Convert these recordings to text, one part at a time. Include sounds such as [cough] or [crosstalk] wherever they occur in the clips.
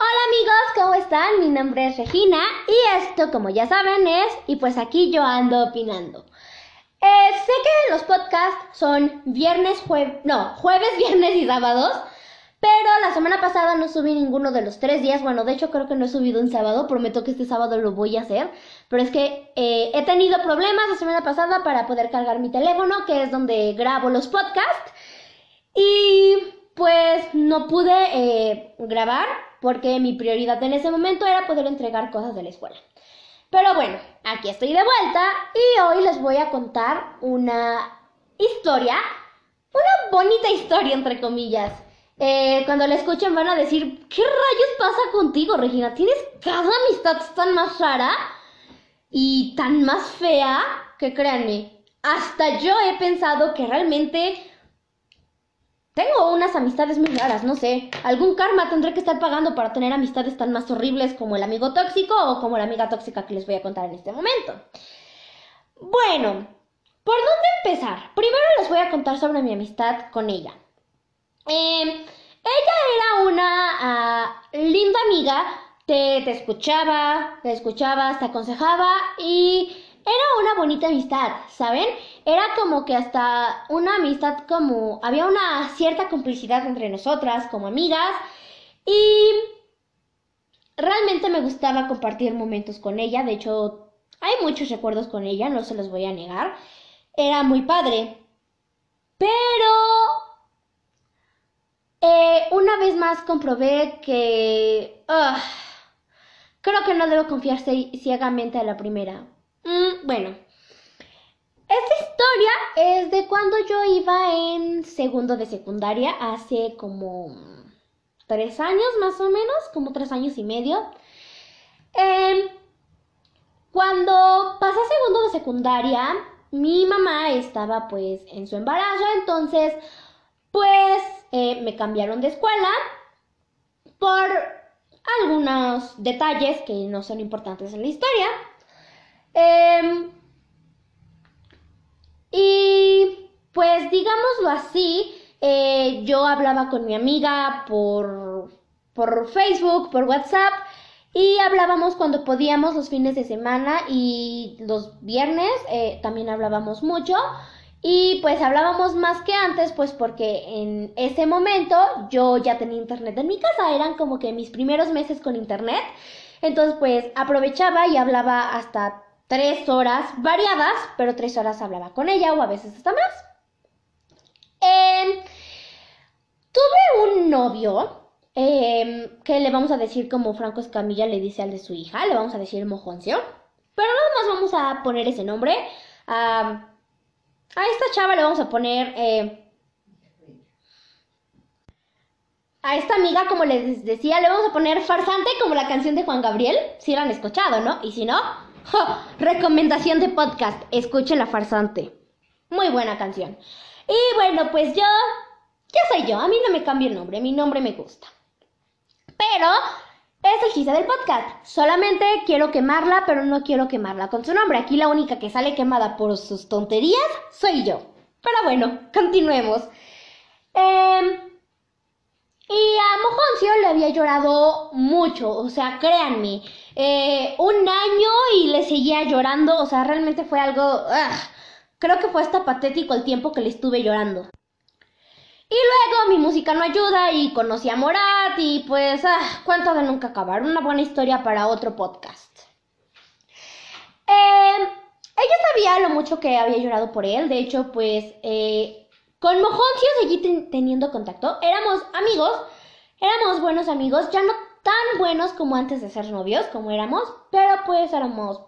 Hola amigos, ¿cómo están? Mi nombre es Regina y esto, como ya saben, es y pues aquí yo ando opinando. Eh, sé que los podcasts son viernes, jueves, no, jueves, [laughs] viernes y sábados, pero la semana pasada no subí ninguno de los tres días. Bueno, de hecho creo que no he subido un sábado, prometo que este sábado lo voy a hacer, pero es que eh, he tenido problemas la semana pasada para poder cargar mi teléfono, que es donde grabo los podcasts, y pues no pude eh, grabar porque mi prioridad en ese momento era poder entregar cosas de la escuela. Pero bueno, aquí estoy de vuelta y hoy les voy a contar una historia, una bonita historia entre comillas. Eh, cuando la escuchen van a decir, ¿qué rayos pasa contigo, Regina? ¿Tienes cada amistad tan más rara y tan más fea que créanme? Hasta yo he pensado que realmente tengo unas amistades muy raras, no sé. Algún karma tendré que estar pagando para tener amistades tan más horribles como el amigo tóxico o como la amiga tóxica que les voy a contar en este momento. Bueno, ¿por dónde empezar? Primero les voy a contar sobre mi amistad con ella. Em, ella era una ah, linda amiga, te, te escuchaba, te escuchaba, te aconsejaba y era una bonita amistad, ¿saben? Era como que hasta una amistad como... Había una cierta complicidad entre nosotras como amigas y realmente me gustaba compartir momentos con ella. De hecho, hay muchos recuerdos con ella, no se los voy a negar. Era muy padre. Pero... Eh, una vez más comprobé que... creo que no debo confiarse ciegamente a la primera. Mm, bueno, esta historia es de cuando yo iba en segundo de secundaria, hace como tres años más o menos, como tres años y medio. Em, cuando pasé segundo de secundaria, mi mamá estaba pues en su embarazo, entonces pues eh, me cambiaron de escuela por algunos detalles que no son importantes en la historia. Em, y pues digámoslo así, eh, yo hablaba con mi amiga por, por Facebook, por WhatsApp, y hablábamos cuando podíamos los fines de semana y los viernes eh, también hablábamos mucho. Y pues hablábamos más que antes, pues porque en ese momento yo ya tenía internet en mi casa, eran como que mis primeros meses con internet. Entonces pues aprovechaba y hablaba hasta tres horas variadas, pero tres horas hablaba con ella o a veces hasta más. Em, tuve un novio em, que le vamos a decir como Franco Escamilla le dice al de su hija, le vamos a decir Mojoncio, pero nada más vamos a poner ese nombre. a esta chava le vamos a poner... Eh, a esta amiga, como les decía, le vamos a poner farsante como la canción de Juan Gabriel, si la han escuchado, ¿no? Y si no, Recomendación de podcast, escuche la farsante. Muy buena canción. Y bueno, pues yo, ya soy yo, a mí no me cambia el nombre, mi nombre me gusta. Pero es el chiste del podcast. Solamente quiero quemarla, pero no quiero quemarla con su nombre. Aquí la única que sale quemada por sus tonterías soy yo. Pero bueno, continuemos. Eh, y a Mojoncio le había llorado mucho, o sea, créanme, eh, un año y le seguía llorando, o sea, realmente fue algo... creo que fue hasta patético el tiempo que le estuve llorando. Y luego mi música no ayuda y conocí a Morat y pues, ah, cuánto de nunca acabar, una buena historia para otro podcast. Eh, ella sabía lo mucho que había llorado por él, de hecho, pues... Eh, con Mojoncio seguí teniendo contacto. Éramos amigos, éramos buenos amigos, ya no tan buenos como antes de ser novios, como éramos, pero pues éramos...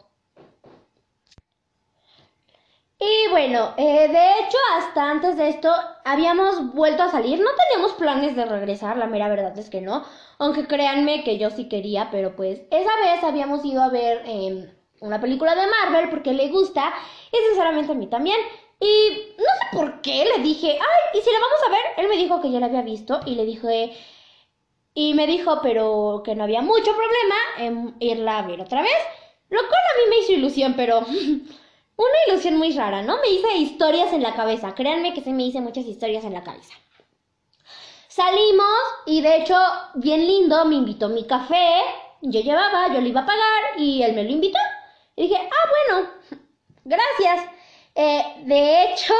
Y bueno, eh, de hecho, hasta antes de esto habíamos vuelto a salir. No teníamos planes de regresar, la mera verdad es que no. Aunque créanme que yo sí quería, pero pues esa vez habíamos ido a ver em, una película de Marvel porque le gusta y sinceramente a mí también. Y no sé por qué le dije, ay, ¿y si la vamos a ver? Él me dijo que ya la había visto y le dije, y me dijo, pero que no había mucho problema en irla a ver otra vez. Lo cual a mí me hizo ilusión, pero [laughs] una ilusión muy rara, ¿no? Me hice historias en la cabeza. Créanme que se me hice muchas historias en la cabeza. Salimos y de hecho, bien lindo, me invitó mi café. Yo llevaba, yo le iba a pagar y él me lo invitó. Y dije, ah, bueno, [laughs] gracias. Eh, de hecho,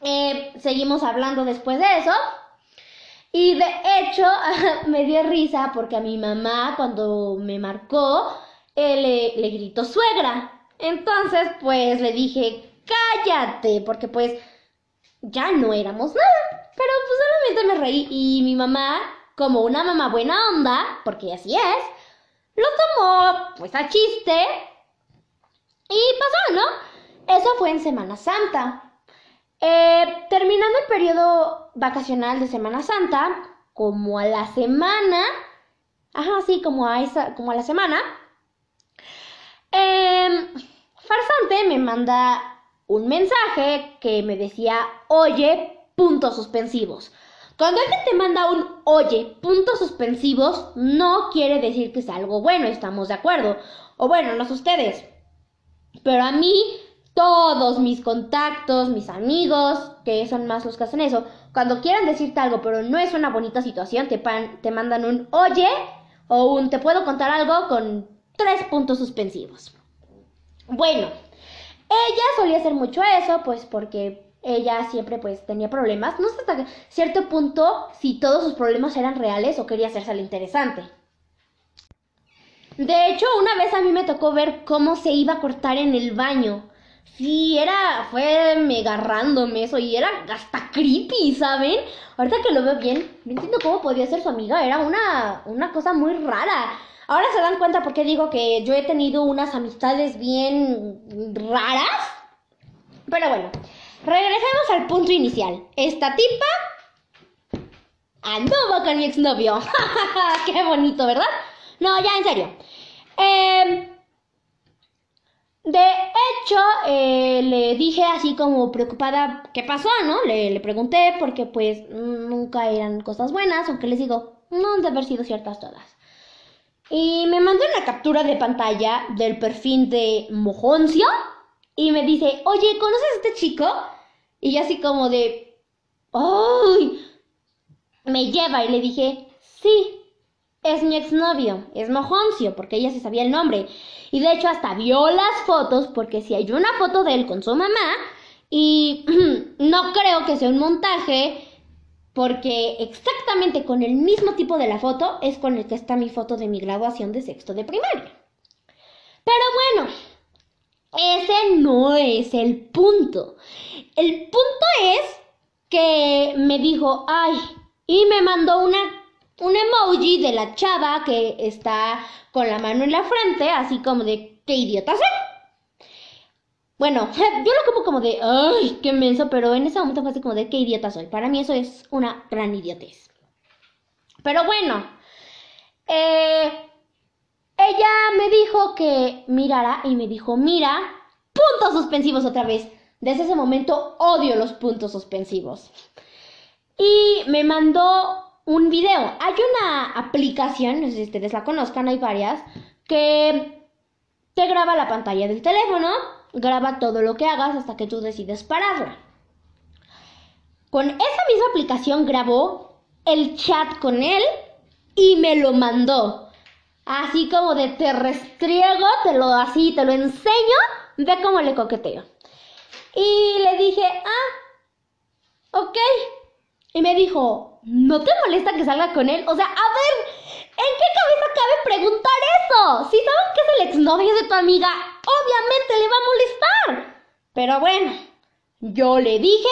eh, seguimos hablando después de eso. Y de hecho, [laughs] me dio risa porque a mi mamá, cuando me marcó, le, le gritó suegra. Entonces, pues le dije, cállate, porque pues ya no éramos nada. Pero pues solamente me reí y mi mamá, como una mamá buena onda, porque así es, lo tomó pues a chiste y pasó, ¿no? Eso fue en Semana Santa. Eh, terminando el periodo vacacional de Semana Santa, como a la semana, ajá, sí, como a, esa, como a la semana, eh, Farsante me manda un mensaje que me decía, oye, puntos suspensivos. Cuando alguien te manda un oye, puntos suspensivos, no quiere decir que sea algo bueno, estamos de acuerdo. O bueno, no sé ustedes. Pero a mí, todos mis contactos, mis amigos, que son más los que hacen eso, cuando quieran decirte algo, pero no es una bonita situación, te, te mandan un oye o un te puedo contar algo con tres puntos suspensivos. Bueno, ella solía hacer mucho eso, pues porque ella siempre pues tenía problemas. No sé hasta cierto punto si todos sus problemas eran reales o quería hacerse lo interesante. De hecho, una vez a mí me tocó ver cómo se iba a cortar en el baño. Sí, era, fue mega agarrándome eso y era hasta creepy, ¿saben? Ahorita que lo veo bien, no entiendo cómo podía ser su amiga, era una, una cosa muy rara. Ahora se dan cuenta porque digo que yo he tenido unas amistades bien raras. Pero bueno, regresemos al punto inicial. Esta tipa anduvo con mi exnovio. [laughs] Qué bonito, ¿verdad? No, ya en serio. Em, de hecho, eh, le dije así como preocupada qué pasó, ¿no? Le, le, pregunté porque pues nunca eran cosas buenas, aunque les digo, no han de haber sido ciertas todas. Y me mandó una captura de pantalla del perfil de Mojoncio y me dice, oye, ¿conoces a este chico? Y yo así como de, ¡ay! Me lleva y le dije, sí, es mi exnovio, es Mojoncio, porque ella se sabía el nombre. Y de hecho hasta vio las fotos, porque si hay una foto de él con su mamá, y [clears throat] no creo que sea un montaje, porque exactamente con el mismo tipo de la foto es con el que está mi foto de mi graduación de sexto de primaria. Pero bueno, ese no es el punto. El punto es que me dijo, ay, y me mandó una, un emoji de la chava que está con la mano en la frente, así como de, qué idiota soy. Bueno, [laughs] yo lo como como de, ay, qué menso, pero en ese momento fue así como de, qué idiota soy. Para mí eso es una gran idiotez. Pero bueno, eh, ella me dijo que mirara y me dijo, mira, puntos suspensivos otra vez. Desde ese momento odio los puntos suspensivos. Y me mandó un video. Hay una aplicación, no sé si ustedes la conozcan, hay varias, que te graba la pantalla del teléfono graba todo lo que hagas hasta que tú decides pararla. Con esa misma aplicación grabó el chat con él y me lo mandó. Así como de te restriego, te lo así, te lo enseño, ve cómo le coqueteo. Y le dije, ah, ok. Y me dijo, ¿no te molesta que salga con él? O sea, a ver, ¿en qué cabeza cabe preguntar eso? Si saben que es el exnovio de tu amiga, obviamente le va a molestar. Pero bueno, yo le dije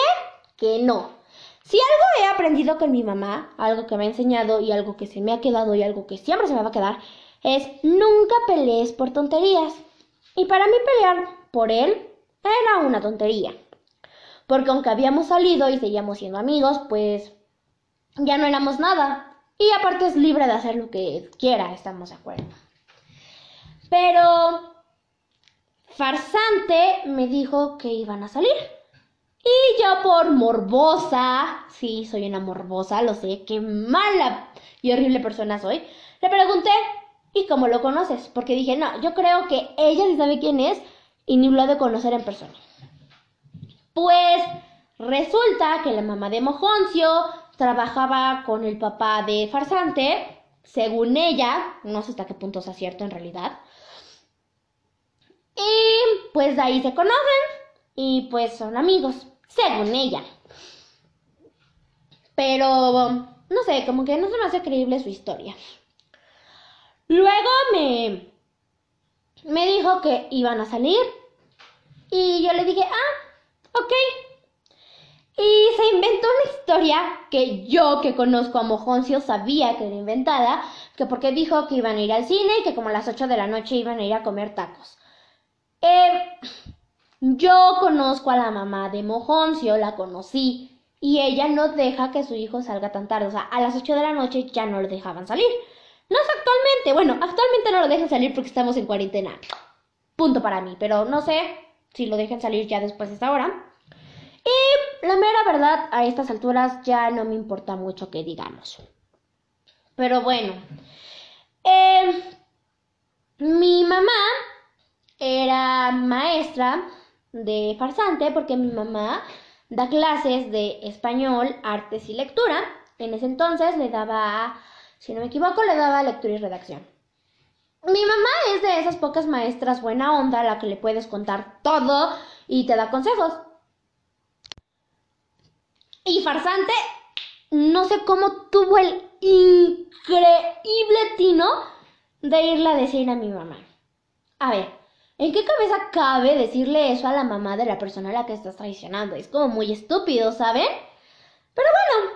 que no. Si algo he aprendido con mi mamá, algo que me ha enseñado y algo que se me ha quedado y algo que siempre se me va a quedar, es nunca pelees por tonterías. Y para mí pelear por él era una tontería. Porque aunque habíamos salido y seguíamos siendo amigos, pues ya no éramos nada. Y aparte es libre de hacer lo que quiera, estamos de acuerdo. Pero Farsante me dijo que iban a salir. Y yo por morbosa, sí, soy una morbosa, lo sé, qué mala y horrible persona soy, le pregunté, ¿y cómo lo conoces? Porque dije, no, yo creo que ella sí sabe quién es y ni lo ha de conocer en persona. Pues resulta que la mamá de Mojoncio trabajaba con el papá de Farsante, según ella, no sé hasta qué punto es cierto en realidad. Y pues de ahí se conocen y pues son amigos, según ella. Pero, no sé, como que no se me hace creíble su historia. Luego me, me dijo que iban a salir y yo le dije, ah, ok. Y se inventó una historia que yo que conozco a Mojoncio sabía que era inventada, que porque dijo que iban a ir al cine y que como a las 8 de la noche iban a ir a comer tacos. Eh, yo conozco a la mamá de Mojoncio, la conocí, y ella no deja que su hijo salga tan tarde. O sea, a las 8 de la noche ya no lo dejaban salir. No es actualmente, bueno, actualmente no lo dejan salir porque estamos en cuarentena. Punto para mí, pero no sé si lo dejen salir ya después de esta hora. Y la mera verdad, a estas alturas ya no me importa mucho que digamos. Pero bueno, eh, mi mamá era maestra de farsante porque mi mamá da clases de español, artes y lectura. En ese entonces le daba, si no me equivoco, le daba lectura y redacción. Mi mamá es de esas pocas maestras buena onda la que le puedes contar todo y te da consejos. Y farsante, no sé cómo tuvo el increíble tino de irle a decir a mi mamá. A ver, ¿en qué cabeza cabe decirle eso a la mamá de la persona a la que estás traicionando? Es como muy estúpido, ¿saben? Pero bueno,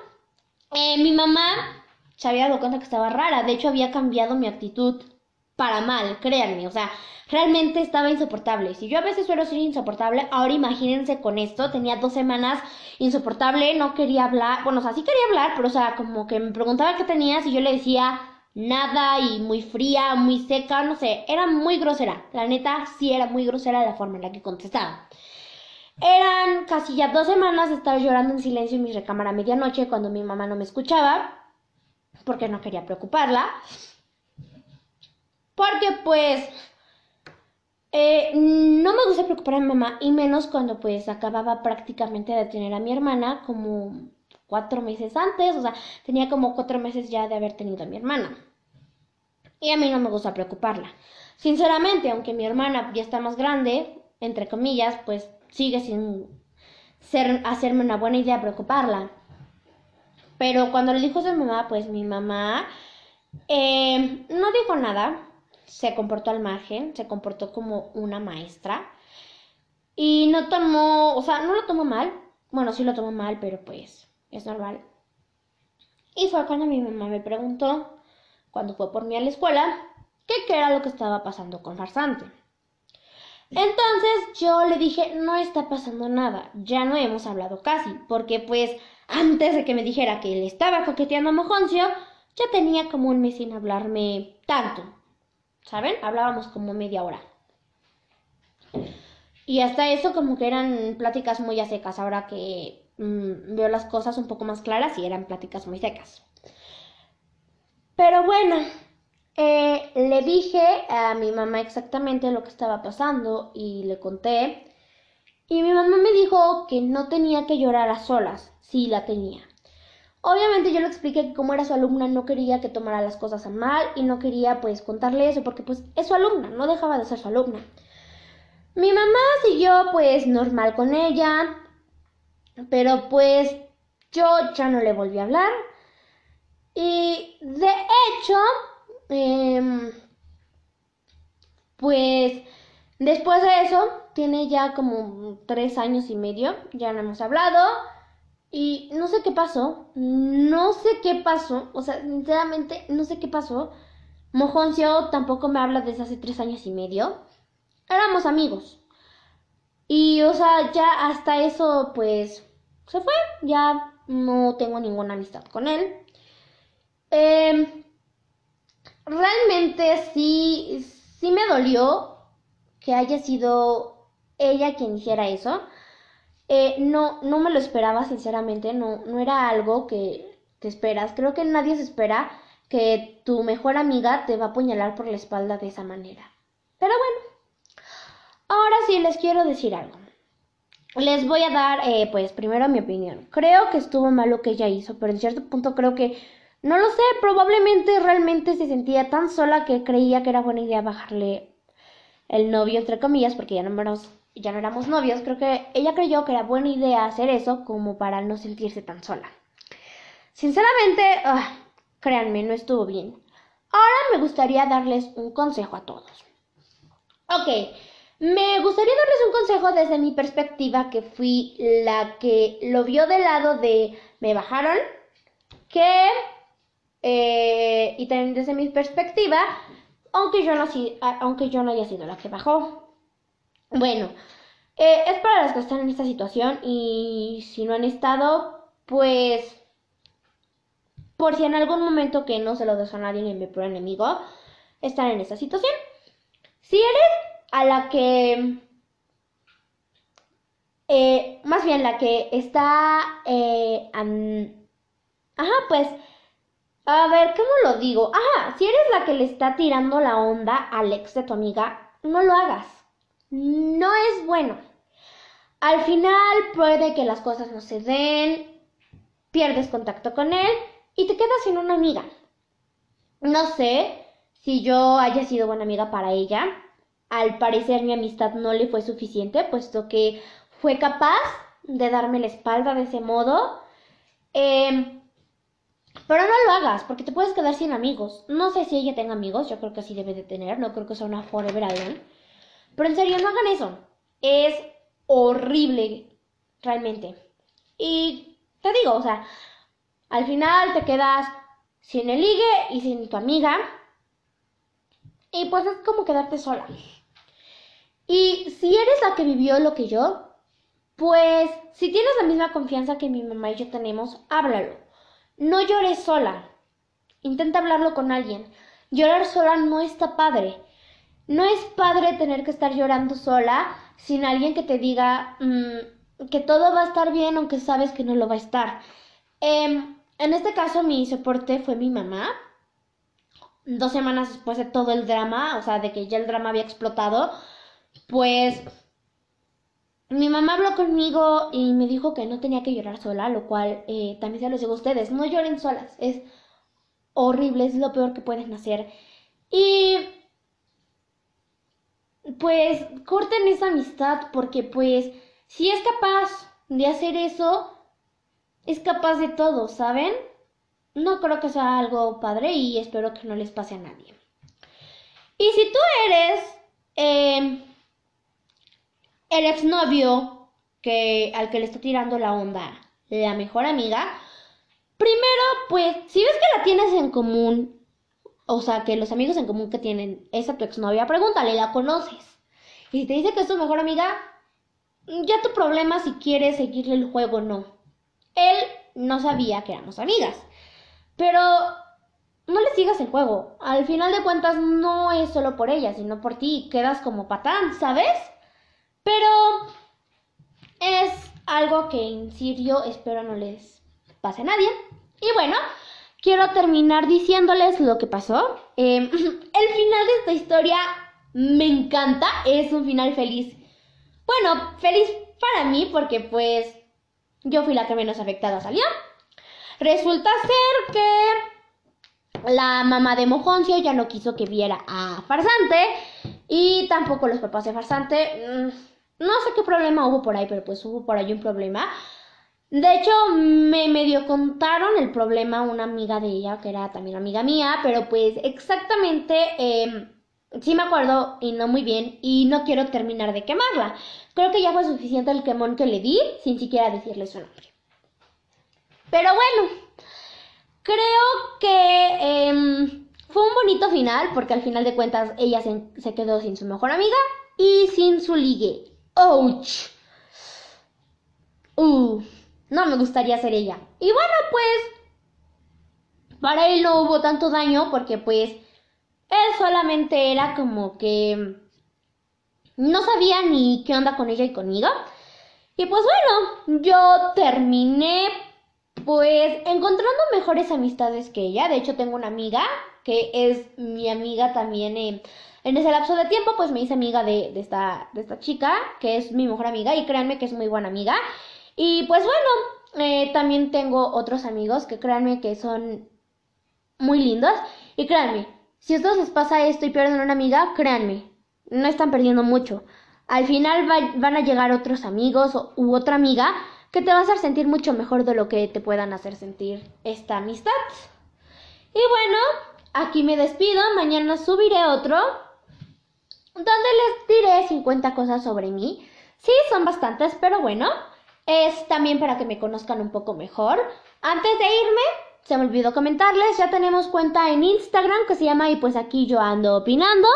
eh, mi mamá se había dado cuenta que estaba rara. De hecho, había cambiado mi actitud para mal, créanme. O sea, realmente estaba insoportable. Si yo a veces suelo ser insoportable, ahora imagínense con esto. Tenía dos semanas insoportable, no quería hablar. Bueno, o sea, sí quería hablar, pero o sea, como que me preguntaba qué tenías y yo le decía nada y muy fría, muy seca, no sé, era muy grosera. La neta, sí era muy grosera la forma en la que contestaba. Eran casi ya dos semanas de estar llorando en silencio en mi recámara a medianoche cuando mi mamá no me escuchaba, porque no quería preocuparla. Porque pues eh, no me gusta preocupar a mi mamá y menos cuando pues acababa prácticamente de tener a mi hermana como cuatro meses antes, o sea, tenía como cuatro meses ya de haber tenido a mi hermana. Y a mí no me gusta preocuparla. Sinceramente, aunque mi hermana ya está más grande, entre comillas, pues sigue sin ser, hacerme una buena idea preocuparla. Pero cuando le dijo a su mamá, pues mi mamá eh, no dijo nada, se comportó al margen, se comportó como una maestra y no tomó, o sea, no lo tomó mal, bueno, sí lo tomó mal, pero pues es normal. Y fue cuando mi mamá me preguntó, cuando fue por mí a la escuela, qué era lo que estaba pasando con Farsante. Entonces yo le dije, no está pasando nada, ya no hemos hablado casi, porque pues antes de que me dijera que él estaba coqueteando a Mojoncio, ya tenía como un mes sin hablarme tanto. ¿Saben? Hablábamos como media hora. Y hasta eso como que eran pláticas muy a secas, ahora que mm, veo las cosas un poco más claras y eran pláticas muy secas. Pero bueno, eh, le dije a mi mamá exactamente lo que estaba pasando y le conté. Y mi mamá me dijo que no tenía que llorar a solas, sí la tenía. Obviamente yo le expliqué que como era su alumna no quería que tomara las cosas a mal y no quería pues contarle eso porque pues es su alumna, no dejaba de ser su alumna. Mi mamá siguió pues normal con ella, pero pues yo ya no le volví a hablar. Y de hecho, em, pues después de eso, tiene ya como tres años y medio, ya no hemos hablado. Y no sé qué pasó, no sé qué pasó, o sea, sinceramente no sé qué pasó. Mojoncio tampoco me habla desde hace tres años y medio. Éramos amigos. Y, o sea, ya hasta eso, pues, se fue. Ya no tengo ninguna amistad con él. Em, realmente sí, sí me dolió que haya sido ella quien hiciera eso. Eh, no, no me lo esperaba, sinceramente, no, no era algo que te esperas. Creo que nadie se espera que tu mejor amiga te va a apuñalar por la espalda de esa manera. Pero bueno, ahora sí les quiero decir algo. les voy a dar, eh, pues, primero mi opinión. Creo que estuvo mal lo que ella hizo, pero en cierto punto creo que, no lo sé, probablemente realmente se sentía tan sola que creía que era buena idea bajarle el novio, entre comillas, porque ya no éramos, ya no éramos novios. Creo que ella creyó que era buena idea hacer eso como para no sentirse tan sola. Sinceramente, ah, créanme, no estuvo bien. Ahora me gustaría darles un consejo a todos. Ok, me gustaría darles un consejo desde mi perspectiva, que fui la que lo vio del lado de me bajaron, que, eh, y también desde mi perspectiva, aunque yo no, aunque yo no haya sido la que bajó. Bueno, eh, es para las que están en esta situación y si no han estado, pues, por si en algún momento que no se lo dejo a nadie ni mi pro enemigo, están en esta situación. Si eres a la que, eh, más bien la que está, eh, ajá, pues, a ver, ¿cómo lo digo? Ajá, si eres la que le está tirando la onda al ex de tu amiga, no lo hagas. No es bueno. Al final puede que las cosas no se den, pierdes contacto con él y te quedas sin una amiga. No sé si yo haya sido buena amiga para ella, al parecer mi amistad no le fue suficiente, puesto que fue capaz de darme la espalda de ese modo. Em, pero no lo hagas, porque te puedes quedar sin amigos. No sé si ella tenga amigos, yo creo que sí debe de tener, no creo que sea una forever alone. Pero en serio, no hagan eso. Es horrible, realmente. Y te digo, o sea, al final te quedas sin el ligue y sin tu amiga. Y pues es como quedarte sola. Y si eres la que vivió lo que yo, pues si tienes la misma confianza que mi mamá y yo tenemos, háblalo. No llores sola. Intenta hablarlo con alguien. Llorar sola no está padre. No es padre tener que estar llorando sola sin alguien que te diga mm, que todo va a estar bien aunque sabes que no lo va a estar. Em, en este caso mi soporte fue mi mamá. Dos semanas después de todo el drama, o sea, de que ya el drama había explotado, pues mi mamá habló conmigo y me dijo que no tenía que llorar sola, lo cual eh, también se los digo a ustedes, no lloren solas, es horrible, es lo peor que pueden hacer. Y pues corten esa amistad porque pues si es capaz de hacer eso, es capaz de todo, ¿saben? No creo que sea algo padre y espero que no les pase a nadie. Y si tú eres... Eh, el exnovio que, al que le está tirando la onda la mejor amiga, primero, pues, si ves que la tienes en común, o sea, que los amigos en común que tienen es a tu exnovia, pregúntale, ¿la conoces? Y si te dice que es tu mejor amiga, ya tu problema si quieres seguirle el juego o no. Él no sabía que éramos amigas, pero no le sigas el juego. Al final de cuentas, no es solo por ella, sino por ti. Quedas como patán, ¿sabes? Pero es algo que en serio espero no les pase a nadie. Y bueno, quiero terminar diciéndoles lo que pasó. Em, [laughs] el final de esta historia me encanta, es un final feliz. Bueno, feliz para mí porque pues yo fui la que menos afectada salió. Resulta ser que la mamá de Mojoncio ya no quiso que viera a Farsante y tampoco los papás de Farsante. Mm, no sé qué problema hubo por ahí, pero pues hubo por ahí un problema. De hecho, me medio contaron el problema una amiga de ella, que era también amiga mía, pero pues exactamente em, sí me acuerdo y no muy bien, y no quiero terminar de quemarla. Creo que ya fue suficiente el quemón que le di, sin siquiera decirle su nombre. Pero bueno, creo que em, fue un bonito final, porque al final de cuentas ella se, se quedó sin su mejor amiga y sin su ligue. ¡Ouch! Uh, no me gustaría ser ella. Y bueno, pues, para él no hubo tanto daño porque pues, él solamente era como que no sabía ni qué onda con ella y conmigo. Y pues bueno, yo terminé pues encontrando mejores amistades que ella. De hecho, tengo una amiga que es mi amiga también. En ese lapso de tiempo, pues me hice amiga de, de, esta, de esta chica, que es mi mejor amiga, y créanme que es muy buena amiga. Y pues bueno, eh, también tengo otros amigos que créanme que son muy lindos. Y créanme, si a ustedes les pasa esto y pierden una amiga, créanme, no están perdiendo mucho. Al final van a llegar otros amigos u otra amiga que te va a hacer sentir mucho mejor de lo que te puedan hacer sentir esta amistad. Y bueno, aquí me despido, mañana subiré otro donde les diré 50 cosas sobre mí. Sí, son bastantes, pero bueno, es también para que me conozcan un poco mejor. Antes de irme, se me olvidó comentarles, ya tenemos cuenta en Instagram que se llama y pues aquí yo ando opinando.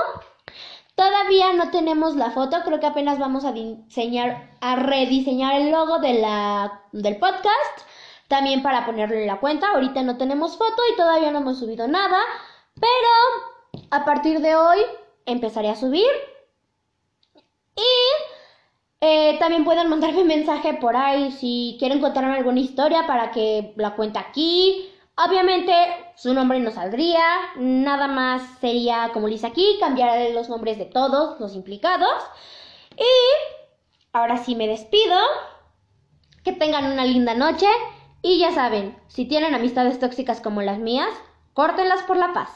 Todavía no tenemos la foto, creo que apenas vamos a diseñar, a rediseñar el logo de la, del podcast, también para ponerle la cuenta. Ahorita no tenemos foto y todavía no hemos subido nada, pero a partir de hoy empezaré a subir. Y eh, también pueden mandarme mensaje por ahí si quieren contarme alguna historia para que la cuente aquí Obviamente su nombre no saldría, nada más sería como dice aquí, cambiar los nombres de todos los implicados. Y ahora sí me despido. Que tengan una linda noche y ya saben, si tienen amistades tóxicas como las mías, córtenlas por la paz.